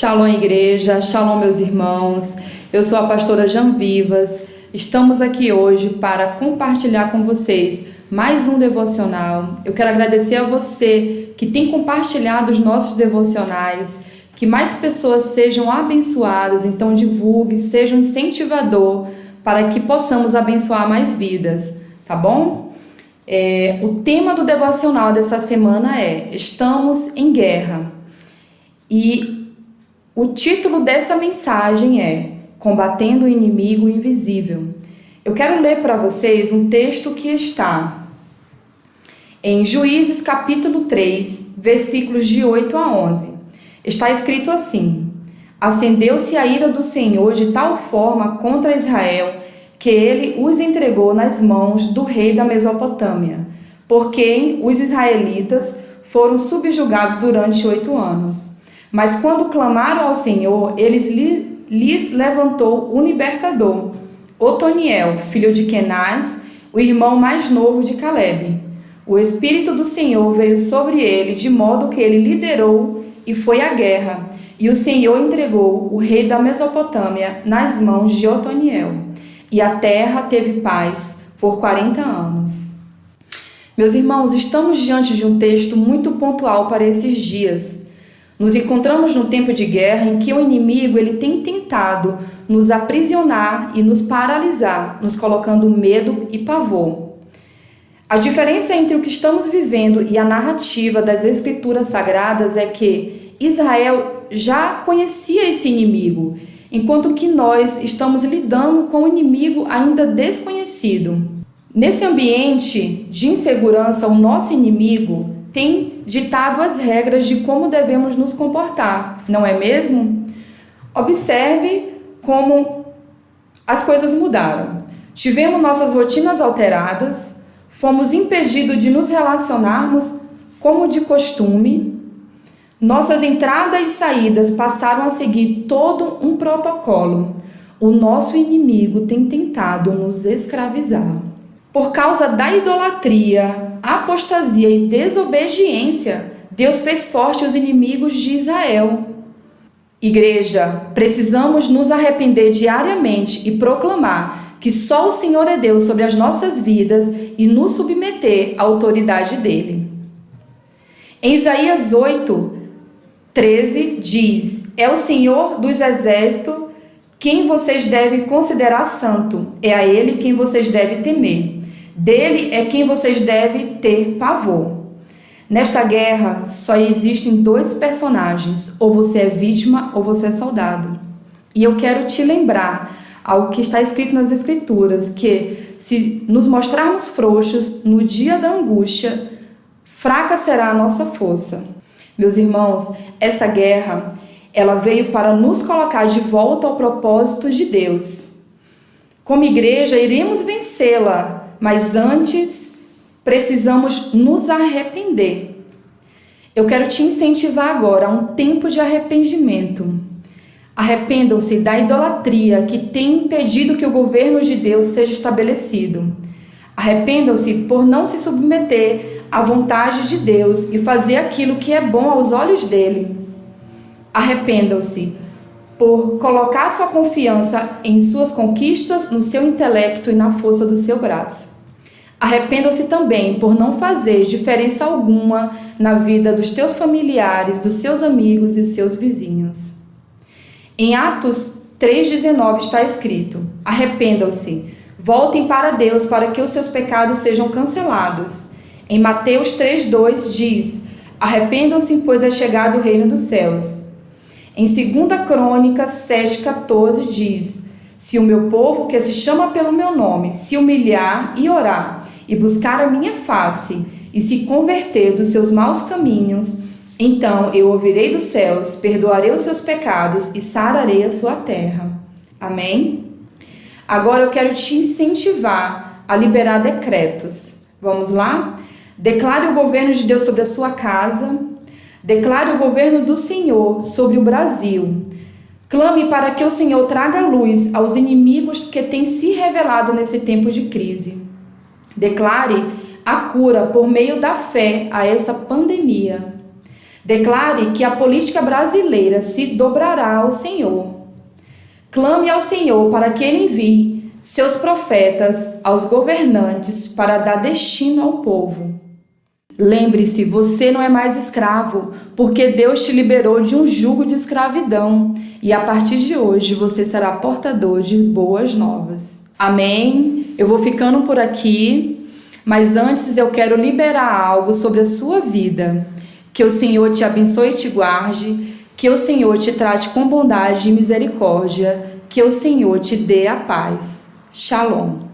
Shalom, igreja, shalom, meus irmãos. Eu sou a pastora Jan Vivas. Estamos aqui hoje para compartilhar com vocês mais um devocional. Eu quero agradecer a você que tem compartilhado os nossos devocionais, que mais pessoas sejam abençoadas, então divulgue, seja um incentivador para que possamos abençoar mais vidas, tá bom? É, o tema do devocional dessa semana é Estamos em Guerra. E o título dessa mensagem é Combatendo o Inimigo Invisível. Eu quero ler para vocês um texto que está em Juízes capítulo 3, versículos de 8 a 11. Está escrito assim: Acendeu-se a ira do Senhor de tal forma contra Israel que ele os entregou nas mãos do rei da Mesopotâmia, por quem os israelitas foram subjugados durante oito anos. Mas quando clamaram ao Senhor, eles lhes levantou um libertador, Otoniel, filho de Kenaz, o irmão mais novo de Caleb. O Espírito do Senhor veio sobre ele, de modo que ele liderou e foi à guerra. E o Senhor entregou o rei da Mesopotâmia nas mãos de Otoniel. E a terra teve paz por 40 anos. Meus irmãos, estamos diante de um texto muito pontual para esses dias. Nos encontramos num tempo de guerra em que o inimigo ele tem tentado nos aprisionar e nos paralisar, nos colocando medo e pavor. A diferença entre o que estamos vivendo e a narrativa das escrituras sagradas é que Israel já conhecia esse inimigo, enquanto que nós estamos lidando com um inimigo ainda desconhecido. Nesse ambiente de insegurança, o nosso inimigo tem ditado as regras de como devemos nos comportar, não é mesmo? Observe como as coisas mudaram. Tivemos nossas rotinas alteradas, fomos impedidos de nos relacionarmos como de costume, nossas entradas e saídas passaram a seguir todo um protocolo. O nosso inimigo tem tentado nos escravizar. Por causa da idolatria, apostasia e desobediência, Deus fez forte os inimigos de Israel. Igreja, precisamos nos arrepender diariamente e proclamar que só o Senhor é Deus sobre as nossas vidas e nos submeter à autoridade dele. Em Isaías 8, 13 diz: É o Senhor dos exércitos quem vocês devem considerar santo, é a ele quem vocês devem temer. Dele é quem vocês devem ter pavor. Nesta guerra só existem dois personagens: ou você é vítima ou você é soldado. E eu quero te lembrar algo que está escrito nas Escrituras: que se nos mostrarmos frouxos no dia da angústia, fraca será a nossa força. Meus irmãos, essa guerra ela veio para nos colocar de volta ao propósito de Deus. Como igreja, iremos vencê-la mas antes precisamos nos arrepender. Eu quero te incentivar agora a um tempo de arrependimento. Arrependam-se da idolatria que tem impedido que o governo de Deus seja estabelecido. Arrependam-se por não se submeter à vontade de Deus e fazer aquilo que é bom aos olhos dele. Arrependam-se por colocar sua confiança em suas conquistas, no seu intelecto e na força do seu braço. Arrependam-se também por não fazer diferença alguma na vida dos teus familiares, dos seus amigos e seus vizinhos. Em Atos 3,19 está escrito: Arrependam-se, voltem para Deus para que os seus pecados sejam cancelados. Em Mateus 3,2 diz: Arrependam-se, pois é chegado o reino dos céus. Em 2 Crônica 7,14 diz: Se o meu povo, que se chama pelo meu nome, se humilhar e orar, e buscar a minha face, e se converter dos seus maus caminhos, então eu ouvirei dos céus, perdoarei os seus pecados e sararei a sua terra. Amém? Agora eu quero te incentivar a liberar decretos. Vamos lá? Declare o governo de Deus sobre a sua casa, Declare o governo do Senhor sobre o Brasil. Clame para que o Senhor traga luz aos inimigos que têm se revelado nesse tempo de crise. Declare a cura por meio da fé a essa pandemia. Declare que a política brasileira se dobrará ao Senhor. Clame ao Senhor para que ele envie seus profetas aos governantes para dar destino ao povo. Lembre-se, você não é mais escravo, porque Deus te liberou de um jugo de escravidão e a partir de hoje você será portador de boas novas. Amém? Eu vou ficando por aqui, mas antes eu quero liberar algo sobre a sua vida. Que o Senhor te abençoe e te guarde, que o Senhor te trate com bondade e misericórdia, que o Senhor te dê a paz. Shalom.